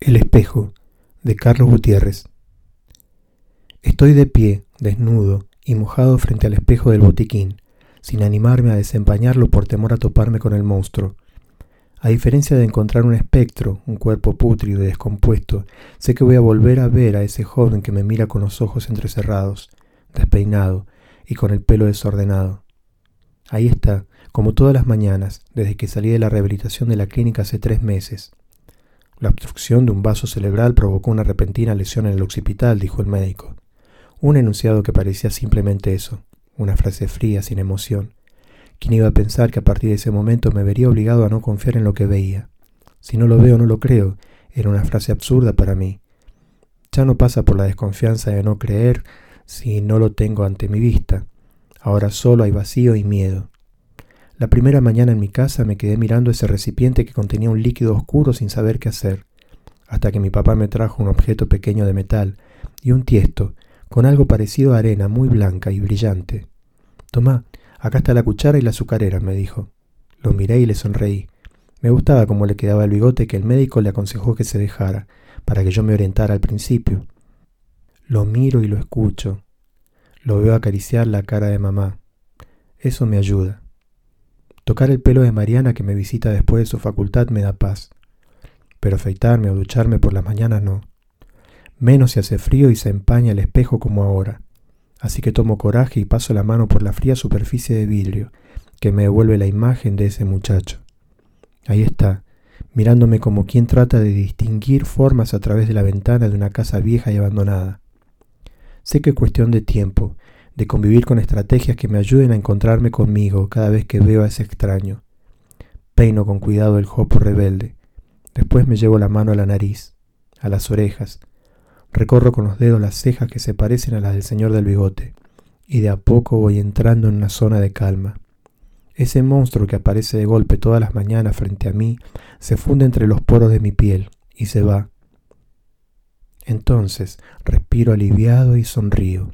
El espejo de Carlos Gutiérrez. Estoy de pie, desnudo y mojado frente al espejo del botiquín, sin animarme a desempañarlo por temor a toparme con el monstruo. A diferencia de encontrar un espectro, un cuerpo pútrido y descompuesto, sé que voy a volver a ver a ese joven que me mira con los ojos entrecerrados, despeinado y con el pelo desordenado. Ahí está, como todas las mañanas, desde que salí de la rehabilitación de la clínica hace tres meses la obstrucción de un vaso cerebral provocó una repentina lesión en el occipital, dijo el médico. Un enunciado que parecía simplemente eso, una frase fría, sin emoción. ¿Quién iba a pensar que a partir de ese momento me vería obligado a no confiar en lo que veía? Si no lo veo, no lo creo. Era una frase absurda para mí. Ya no pasa por la desconfianza de no creer si no lo tengo ante mi vista. Ahora solo hay vacío y miedo. La primera mañana en mi casa me quedé mirando ese recipiente que contenía un líquido oscuro sin saber qué hacer, hasta que mi papá me trajo un objeto pequeño de metal y un tiesto con algo parecido a arena muy blanca y brillante. Tomá, acá está la cuchara y la azucarera, me dijo. Lo miré y le sonreí. Me gustaba cómo le quedaba el bigote que el médico le aconsejó que se dejara, para que yo me orientara al principio. Lo miro y lo escucho. Lo veo acariciar la cara de mamá. Eso me ayuda. Tocar el pelo de Mariana que me visita después de su facultad me da paz. Pero afeitarme o ducharme por las mañanas no. Menos si hace frío y se empaña el espejo como ahora. Así que tomo coraje y paso la mano por la fría superficie de vidrio que me devuelve la imagen de ese muchacho. Ahí está, mirándome como quien trata de distinguir formas a través de la ventana de una casa vieja y abandonada. Sé que es cuestión de tiempo de convivir con estrategias que me ayuden a encontrarme conmigo cada vez que veo a ese extraño. Peino con cuidado el jopo rebelde. Después me llevo la mano a la nariz, a las orejas. Recorro con los dedos las cejas que se parecen a las del señor del bigote, y de a poco voy entrando en una zona de calma. Ese monstruo que aparece de golpe todas las mañanas frente a mí se funde entre los poros de mi piel y se va. Entonces respiro aliviado y sonrío.